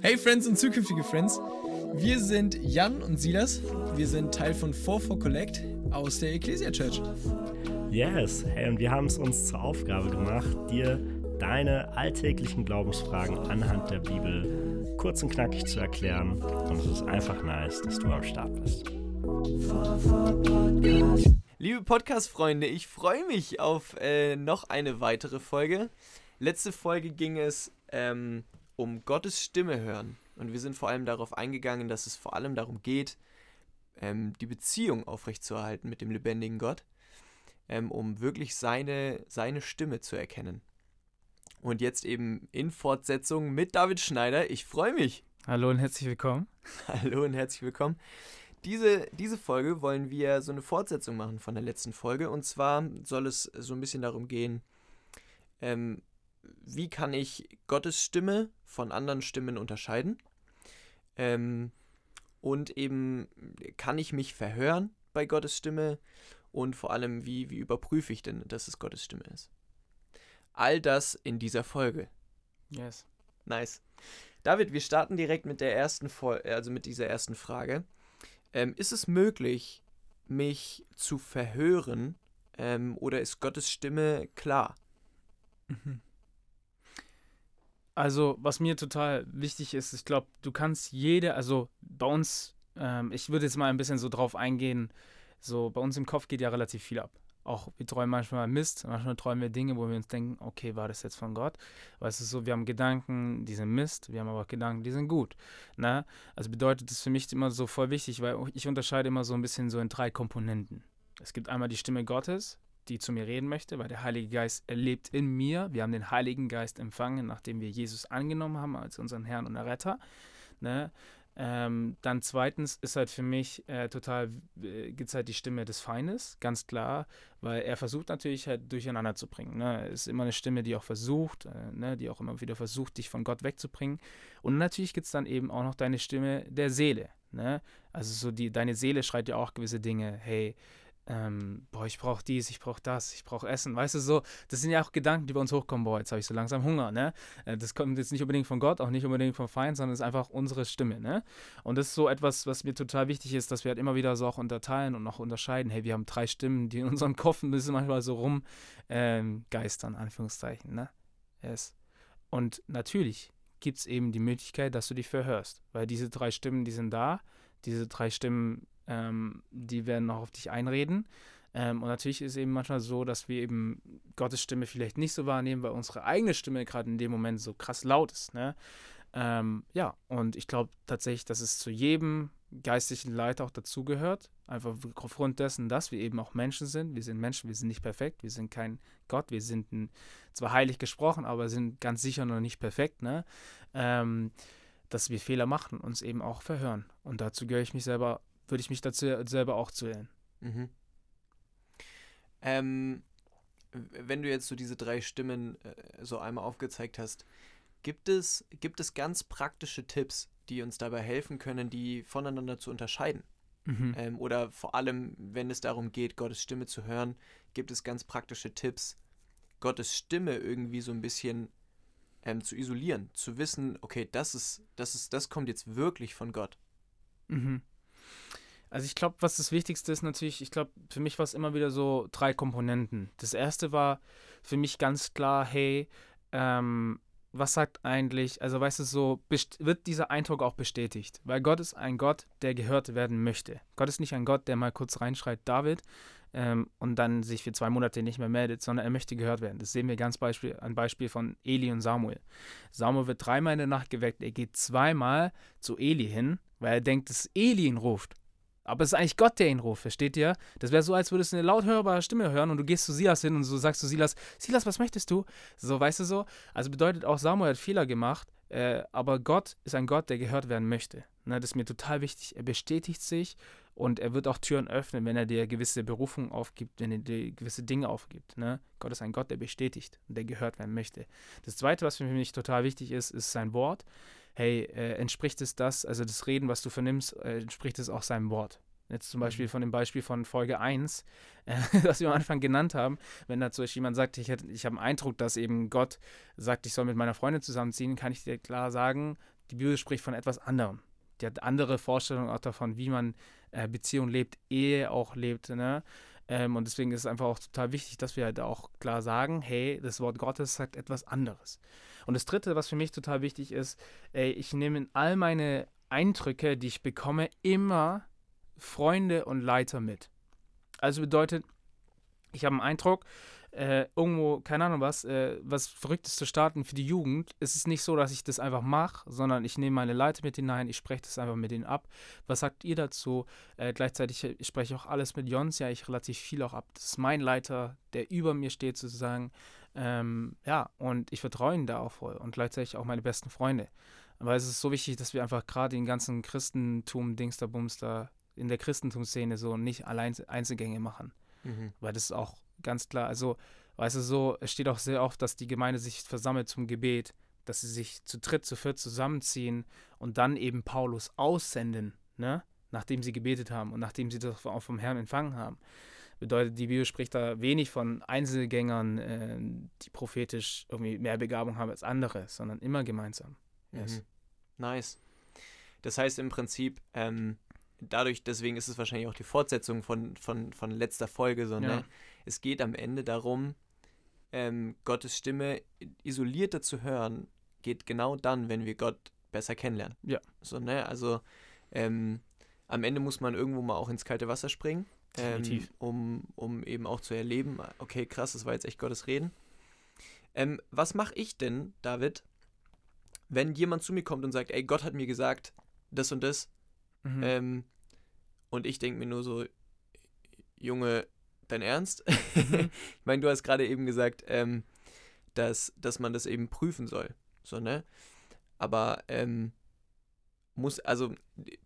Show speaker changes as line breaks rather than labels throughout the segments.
Hey Friends und zukünftige Friends, wir sind Jan und Silas. Wir sind Teil von 44 Collect aus der Ecclesia Church.
Yes, hey, und wir haben es uns zur Aufgabe gemacht, dir deine alltäglichen Glaubensfragen anhand der Bibel kurz und knackig zu erklären. Und es ist einfach nice, dass du am Start bist.
Liebe Podcast-Freunde, ich freue mich auf äh, noch eine weitere Folge. Letzte Folge ging es ähm, um Gottes Stimme hören. Und wir sind vor allem darauf eingegangen, dass es vor allem darum geht, ähm, die Beziehung aufrechtzuerhalten mit dem lebendigen Gott, ähm, um wirklich seine, seine Stimme zu erkennen. Und jetzt eben in Fortsetzung mit David Schneider. Ich freue mich.
Hallo und herzlich willkommen.
Hallo und herzlich willkommen. Diese, diese Folge wollen wir so eine Fortsetzung machen von der letzten Folge. Und zwar soll es so ein bisschen darum gehen, ähm, wie kann ich Gottes Stimme von anderen Stimmen unterscheiden? Ähm, und eben, kann ich mich verhören bei Gottes Stimme? Und vor allem, wie, wie überprüfe ich denn, dass es Gottes Stimme ist? All das in dieser Folge.
Yes.
Nice. David, wir starten direkt mit der ersten Fol also mit dieser ersten Frage. Ähm, ist es möglich, mich zu verhören ähm, oder ist Gottes Stimme klar?
Mhm. Also, was mir total wichtig ist, ich glaube, du kannst jede, also bei uns, ähm, ich würde jetzt mal ein bisschen so drauf eingehen, so bei uns im Kopf geht ja relativ viel ab. Auch wir träumen manchmal Mist, manchmal träumen wir Dinge, wo wir uns denken, okay, war das jetzt von Gott? Weißt du, so, wir haben Gedanken, die sind Mist, wir haben aber auch Gedanken, die sind gut. Ne? Also bedeutet das für mich immer so voll wichtig, weil ich unterscheide immer so ein bisschen so in drei Komponenten. Es gibt einmal die Stimme Gottes, die zu mir reden möchte, weil der Heilige Geist lebt in mir. Wir haben den Heiligen Geist empfangen, nachdem wir Jesus angenommen haben als unseren Herrn und Retter. Ne? Ähm, dann zweitens ist halt für mich äh, total, äh, gibt es halt die Stimme des Feindes, ganz klar, weil er versucht natürlich halt durcheinander zu bringen. Ne? Ist immer eine Stimme, die auch versucht, äh, ne? die auch immer wieder versucht, dich von Gott wegzubringen. Und natürlich gibt es dann eben auch noch deine Stimme der Seele. Ne? Also so die, deine Seele schreit ja auch gewisse Dinge, hey, ähm, boah, ich brauche dies, ich brauche das, ich brauche Essen. Weißt du, so, das sind ja auch Gedanken, die bei uns hochkommen, boah, jetzt habe ich so langsam Hunger, ne? Äh, das kommt jetzt nicht unbedingt von Gott, auch nicht unbedingt vom Feind, sondern es ist einfach unsere Stimme, ne? Und das ist so etwas, was mir total wichtig ist, dass wir halt immer wieder so auch unterteilen und auch unterscheiden, hey, wir haben drei Stimmen, die in unserem Kopf ein bisschen manchmal so rumgeistern, ähm, Anführungszeichen, ne? Yes. Und natürlich gibt es eben die Möglichkeit, dass du dich verhörst, weil diese drei Stimmen, die sind da, diese drei Stimmen ähm, die werden noch auf dich einreden. Ähm, und natürlich ist es eben manchmal so, dass wir eben Gottes Stimme vielleicht nicht so wahrnehmen, weil unsere eigene Stimme gerade in dem Moment so krass laut ist. Ne? Ähm, ja, und ich glaube tatsächlich, dass es zu jedem geistlichen Leiter auch dazugehört. Einfach aufgrund dessen, dass wir eben auch Menschen sind. Wir sind Menschen, wir sind nicht perfekt, wir sind kein Gott, wir sind ein, zwar heilig gesprochen, aber sind ganz sicher noch nicht perfekt. Ne? Ähm, dass wir Fehler machen, uns eben auch verhören. Und dazu gehöre ich mich selber würde ich mich dazu selber auch zählen. Mhm.
Ähm, wenn du jetzt so diese drei Stimmen äh, so einmal aufgezeigt hast, gibt es, gibt es ganz praktische Tipps, die uns dabei helfen können, die voneinander zu unterscheiden? Mhm. Ähm, oder vor allem, wenn es darum geht, Gottes Stimme zu hören, gibt es ganz praktische Tipps, Gottes Stimme irgendwie so ein bisschen ähm, zu isolieren, zu wissen, okay, das ist, das ist, das kommt jetzt wirklich von Gott.
Mhm. Also ich glaube, was das Wichtigste ist natürlich, ich glaube, für mich war es immer wieder so drei Komponenten. Das erste war für mich ganz klar, hey, ähm, was sagt eigentlich, also weißt du, so wird dieser Eindruck auch bestätigt. Weil Gott ist ein Gott, der gehört werden möchte. Gott ist nicht ein Gott, der mal kurz reinschreit, David, ähm, und dann sich für zwei Monate nicht mehr meldet, sondern er möchte gehört werden. Das sehen wir ganz Beispiel, ein Beispiel von Eli und Samuel. Samuel wird dreimal in der Nacht geweckt, er geht zweimal zu Eli hin, weil er denkt, dass Eli ihn ruft. Aber es ist eigentlich Gott, der ihn ruft, versteht ihr? Das wäre so, als würdest du eine laut hörbare Stimme hören und du gehst zu Silas hin und so sagst du Silas, Silas, was möchtest du? So, weißt du so? Also bedeutet auch, Samuel hat Fehler gemacht, äh, aber Gott ist ein Gott, der gehört werden möchte. Ne, das ist mir total wichtig. Er bestätigt sich und er wird auch Türen öffnen, wenn er dir gewisse Berufung aufgibt, wenn er dir gewisse Dinge aufgibt. Ne? Gott ist ein Gott, der bestätigt und der gehört werden möchte. Das Zweite, was für mich total wichtig ist, ist sein Wort hey, äh, entspricht es das, also das Reden, was du vernimmst, äh, entspricht es auch seinem Wort? Jetzt zum Beispiel
Mhm.
von dem Beispiel von Folge 1, äh, das wir am Anfang genannt haben, wenn da zum Beispiel jemand sagt, ich, hätte- ich habe einen Eindruck, dass eben Gott sagt, ich soll mit meiner Freundin zusammenziehen, kann ich dir klar sagen, die Bibel spricht von etwas anderem. Die hat andere Vorstellungen auch davon, wie man äh, Beziehung lebt, Ehe auch lebt. Ne? Ähm, und deswegen ist es einfach auch total wichtig, dass wir halt auch klar sagen, hey, das Wort Gottes sagt etwas anderes. Und das Dritte, was für mich total wichtig ist, ey, ich nehme in all meine Eindrücke, die ich bekomme, immer Freunde und Leiter mit. Also bedeutet, ich habe einen Eindruck, äh, irgendwo, keine Ahnung was, äh, was Verrücktes zu starten für die Jugend, ist es nicht so, dass ich das einfach mache, sondern ich nehme meine Leiter mit hinein, ich spreche das einfach mit denen ab. Was sagt ihr dazu? Äh, gleichzeitig äh, spreche ich auch alles mit Jons, ja, ich relativ viel auch ab. Das ist mein Leiter, der über mir steht sozusagen. Ähm, ja, und ich vertraue ihm da auch voll und gleichzeitig auch meine besten Freunde. Weil es ist so wichtig, dass wir einfach gerade den ganzen Christentum, Dings da, Bums da, in der Christentumsszene so nicht allein Einzelgänge machen.
Mhm.
Weil das ist auch ganz klar, also, weißt du, so, es steht auch sehr oft, dass die Gemeinde sich versammelt zum Gebet, dass sie sich zu dritt, zu viert zusammenziehen und dann eben Paulus aussenden, ne? Nachdem sie gebetet haben und nachdem sie das auch vom Herrn empfangen haben. Bedeutet, die Bibel spricht da wenig von Einzelgängern, äh, die prophetisch irgendwie mehr Begabung haben als andere, sondern immer gemeinsam. Yes.
Mhm. Nice. Das heißt im Prinzip, ähm, dadurch, deswegen ist es wahrscheinlich auch die Fortsetzung von, von, von letzter Folge, so,
Ja.
Es geht am Ende darum, ähm, Gottes Stimme isolierter zu hören, geht genau dann, wenn wir Gott besser kennenlernen.
Ja.
So, ne? Also ähm, am Ende muss man irgendwo mal auch ins kalte Wasser springen, ähm, um, um eben auch zu erleben, okay, krass, das war jetzt echt Gottes Reden. Ähm, was mache ich denn, David, wenn jemand zu mir kommt und sagt, ey, Gott hat mir gesagt, das und das,
Mhm.
ähm, und ich denke mir nur so, Junge, dein Ernst?
Mhm.
ich meine, du hast gerade eben gesagt, ähm, dass, dass man das eben prüfen soll. So, ne? Aber ähm, muss, also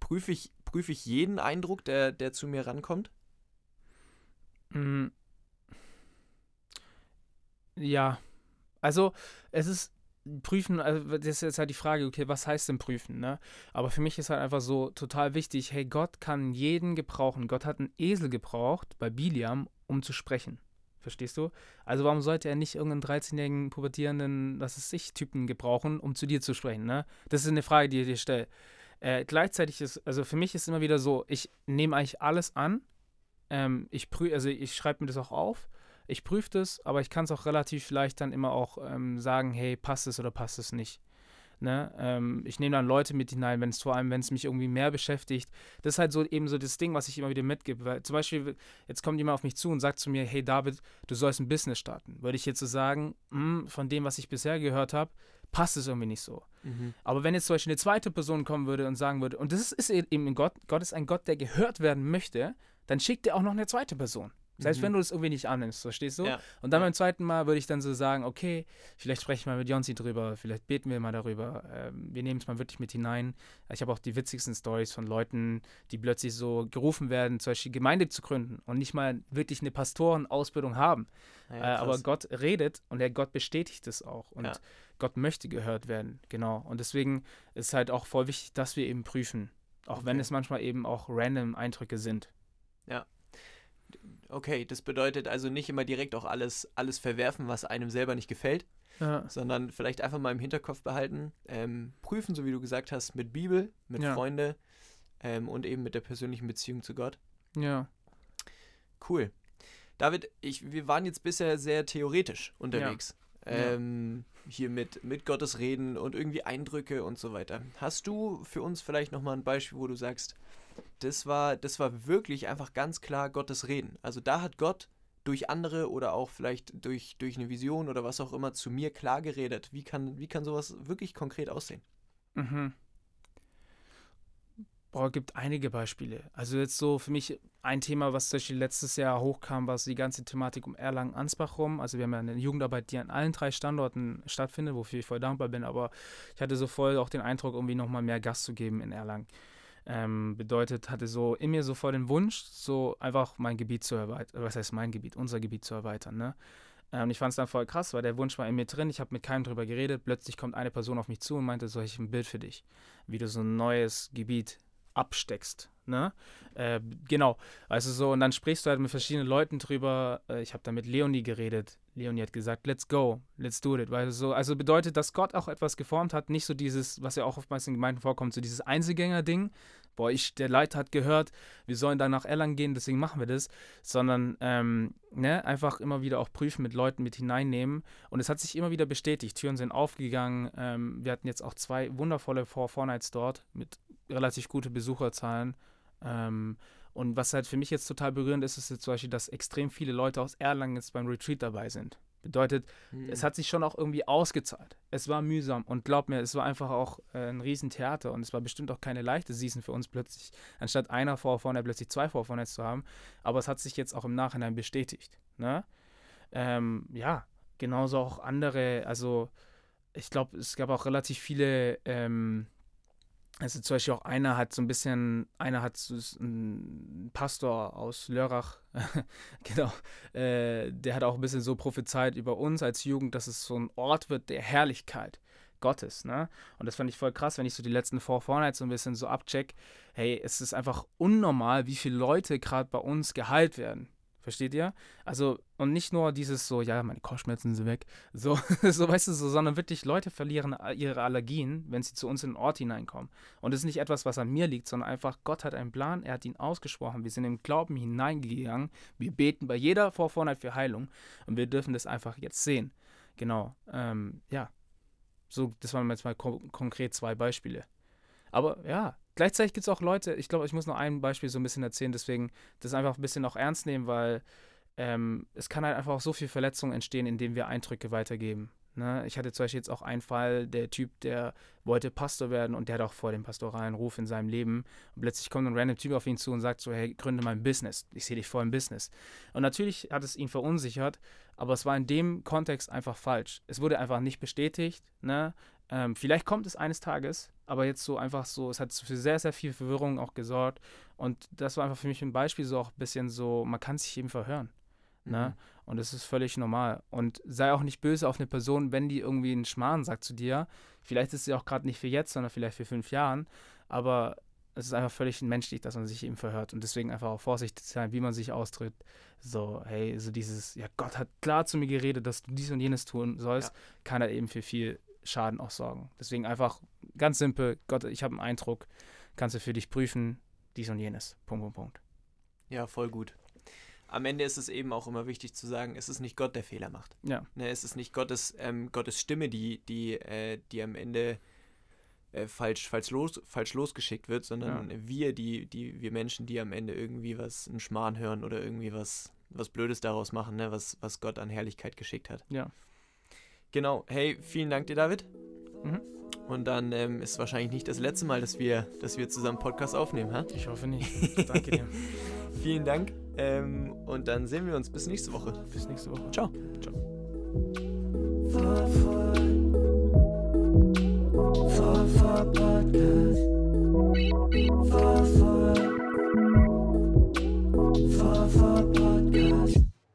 prüfe ich, prüfe ich jeden Eindruck, der, der zu mir rankommt?
Mm. Ja, also es ist prüfen, also das ist jetzt halt die Frage, okay, was heißt denn prüfen, ne? Aber für mich ist halt einfach so total wichtig, hey, Gott kann jeden gebrauchen. Gott hat einen Esel gebraucht bei Biliam, um zu sprechen. Verstehst du? Also warum sollte er nicht irgendeinen 13-jährigen pubertierenden, was ist ich, Typen gebrauchen, um zu dir zu sprechen, ne? Das ist eine Frage, die ich dir stelle. Äh, gleichzeitig ist, also für mich ist immer wieder so, ich nehme eigentlich alles an, ähm, ich prüfe, also ich schreibe mir das auch auf, ich prüfe das, aber ich kann es auch relativ leicht dann immer auch ähm, sagen, hey, passt es oder passt es nicht. Ne? Ähm, ich nehme dann Leute mit hinein, wenn es vor allem, wenn es mich irgendwie mehr beschäftigt. Das ist halt so eben so das Ding, was ich immer wieder mitgebe. Weil zum Beispiel, jetzt kommt jemand auf mich zu und sagt zu mir, hey David, du sollst ein Business starten. Würde ich jetzt so sagen, "Hm, von dem, was ich bisher gehört habe, passt es irgendwie nicht so. Aber wenn jetzt zum Beispiel eine zweite Person kommen würde und sagen würde, und das ist eben in Gott, Gott ist ein Gott, der gehört werden möchte, dann schickt er auch noch eine zweite Person. Selbst
Mhm.
wenn du das irgendwie nicht annimmst, verstehst du?
Ja.
Und dann
Ja.
beim zweiten Mal würde ich dann so sagen, okay, vielleicht spreche ich mal mit Jonsi drüber, vielleicht beten wir mal darüber, ähm, wir nehmen es mal wirklich mit hinein. Ich habe auch die witzigsten Stories von Leuten, die plötzlich so gerufen werden, zum Beispiel Gemeinde zu gründen und nicht mal wirklich eine Pastorenausbildung haben.
Ja,
äh, aber. Gott redet und der Gott bestätigt es auch. Und. Gott möchte gehört werden, genau. Und deswegen ist halt auch voll wichtig, dass wir eben prüfen. Auch wenn
Okay.
es manchmal eben auch random Eindrücke sind.
Okay, das bedeutet also nicht immer direkt auch alles, alles verwerfen, was einem selber nicht gefällt,
Ja.
sondern vielleicht einfach mal im Hinterkopf behalten, ähm, prüfen, so wie du gesagt hast, mit Bibel, mit
Ja.
Freunde ähm, und eben mit der persönlichen Beziehung zu Gott.
Ja.
Cool. David, ich, wir waren jetzt bisher sehr theoretisch unterwegs.
Ja.
Ähm, hier mit, mit Gottes Reden und irgendwie Eindrücke und so weiter. Hast du für uns vielleicht nochmal ein Beispiel, wo du sagst, das war, das war wirklich einfach ganz klar Gottes Reden. Also da hat Gott durch andere oder auch vielleicht durch, durch eine Vision oder was auch immer zu mir klar geredet. Wie kann, wie kann sowas wirklich konkret aussehen?
Mhm. Boah, gibt einige Beispiele. Also jetzt so für mich ein Thema, was zum Beispiel letztes Jahr hochkam, war so die ganze Thematik um Erlangen-Ansbach rum. Also wir haben ja eine Jugendarbeit, die an allen drei Standorten stattfindet, wofür ich voll dankbar bin. Aber ich hatte so voll auch den Eindruck, irgendwie nochmal mehr Gas zu geben in Erlangen. Ähm, bedeutet, hatte so in mir so voll den Wunsch, so einfach mein Gebiet zu erweitern. Was heißt mein Gebiet? Unser Gebiet zu erweitern, ne? Äh, Und ich fand es dann voll krass, weil der Wunsch war in mir drin. Ich habe mit keinem drüber geredet. Plötzlich kommt eine Person auf mich zu und meinte, soll ich ein Bild für dich, wie du so ein neues Gebiet absteckst. Ne? Äh, genau. Also so, und dann sprichst du halt mit verschiedenen Leuten drüber. Äh, ich habe da mit Leonie geredet. Leonie hat gesagt, let's go, let's do it. Weil so, also bedeutet, dass Gott auch etwas geformt hat, nicht so dieses, was ja auch oftmals in Gemeinden vorkommt, so dieses Einzelgänger-Ding. Boah, ich, der Leiter hat gehört, wir sollen da nach Erlangen gehen, deswegen machen wir das. Sondern ähm, ne, einfach immer wieder auch prüfen, mit Leuten mit hineinnehmen. Und es hat sich immer wieder bestätigt. Türen sind aufgegangen. Ähm, wir hatten jetzt auch zwei wundervolle Four Four Nights dort mit relativ gute Besucherzahlen. Ähm, und was halt für mich jetzt total berührend ist, ist jetzt zum Beispiel, dass extrem viele Leute aus Erlangen jetzt beim Retreat dabei sind. Bedeutet, mhm. es hat sich schon auch irgendwie ausgezahlt. Es war mühsam und glaub mir, es war einfach auch äh, ein Riesentheater und es war bestimmt auch keine leichte Season für uns plötzlich, anstatt einer vor vorne plötzlich zwei vor vorne zu haben. Aber es hat sich jetzt auch im Nachhinein bestätigt. Ne? Ähm, ja, genauso auch andere, also ich glaube, es gab auch relativ viele ähm, also zum Beispiel auch einer hat so ein bisschen, einer hat so ein Pastor aus Lörrach, genau, äh, der hat auch ein bisschen so prophezeit über uns als Jugend, dass es so ein Ort wird der Herrlichkeit Gottes, ne? Und das fand ich voll krass, wenn ich so die letzten Four Fortnights so ein bisschen so abcheck. Hey, es ist einfach unnormal, wie viele Leute gerade bei uns geheilt werden. Versteht ihr? Also, und nicht nur dieses so, ja, meine Kopfschmerzen sind weg, so, so weißt du, so, sondern wirklich Leute verlieren ihre Allergien, wenn sie zu uns in den Ort hineinkommen. Und das ist nicht etwas, was an mir liegt, sondern einfach, Gott hat einen Plan, er hat ihn ausgesprochen, wir sind im Glauben hineingegangen, wir beten bei jeder Vorvorheit für Heilung und wir dürfen das einfach jetzt sehen. Genau, ähm, ja. So, das waren jetzt mal ko konkret zwei Beispiele. Aber ja, Gleichzeitig gibt es auch Leute, ich glaube, ich muss noch ein Beispiel so ein bisschen erzählen, deswegen das einfach ein bisschen auch ernst nehmen, weil ähm, es kann halt einfach auch so viel Verletzung entstehen, indem wir Eindrücke weitergeben. Ne? Ich hatte zum Beispiel jetzt auch einen Fall, der Typ, der wollte Pastor werden und der hat auch vor dem pastoralen Ruf in seinem Leben. Und plötzlich kommt ein random Typ auf ihn zu und sagt so, hey, gründe mal ein Business. Ich sehe dich vor im Business. Und natürlich hat es ihn verunsichert, aber es war in dem Kontext einfach falsch. Es wurde einfach nicht bestätigt. Ne? Ähm, vielleicht kommt es eines Tages, aber jetzt so einfach so, es hat für sehr, sehr viel Verwirrung auch gesorgt. Und das war einfach für mich ein Beispiel, so auch ein bisschen so, man kann sich eben verhören. Ne? Mhm. Und das ist völlig normal. Und sei auch nicht böse auf eine Person, wenn die irgendwie einen Schmarrn sagt zu dir. Vielleicht ist sie auch gerade nicht für jetzt, sondern vielleicht für fünf Jahren. Aber es ist einfach völlig menschlich, dass man sich eben verhört. Und deswegen einfach auch vorsichtig sein, wie man sich austritt. So, hey, so dieses, ja, Gott hat klar zu mir geredet, dass du dies und jenes tun sollst, ja. kann er eben für viel Schaden auch sorgen. Deswegen einfach ganz simpel, Gott, ich habe einen Eindruck, kannst du für dich prüfen, dies und jenes. Punkt, Punkt, Punkt.
Ja, voll gut. Am Ende ist es eben auch immer wichtig zu sagen, es ist nicht Gott, der Fehler macht.
Ja.
Ne, es ist nicht Gottes, ähm, Gottes Stimme, die, die, äh, die am Ende äh, falsch, falsch, los, falsch losgeschickt wird, sondern ja. wir, die, die, wir Menschen, die am Ende irgendwie was, einen Schmarrn hören oder irgendwie was, was Blödes daraus machen, ne, was, was Gott an Herrlichkeit geschickt hat.
Ja.
Genau. Hey, vielen Dank dir, David. Mhm. Und dann ähm, ist wahrscheinlich nicht das letzte Mal, dass wir, dass wir zusammen Podcast aufnehmen, ha?
Ich hoffe nicht. Danke dir.
vielen Dank. Ähm, und dann sehen wir uns bis nächste Woche.
Bis nächste Woche.
Ciao. Ciao.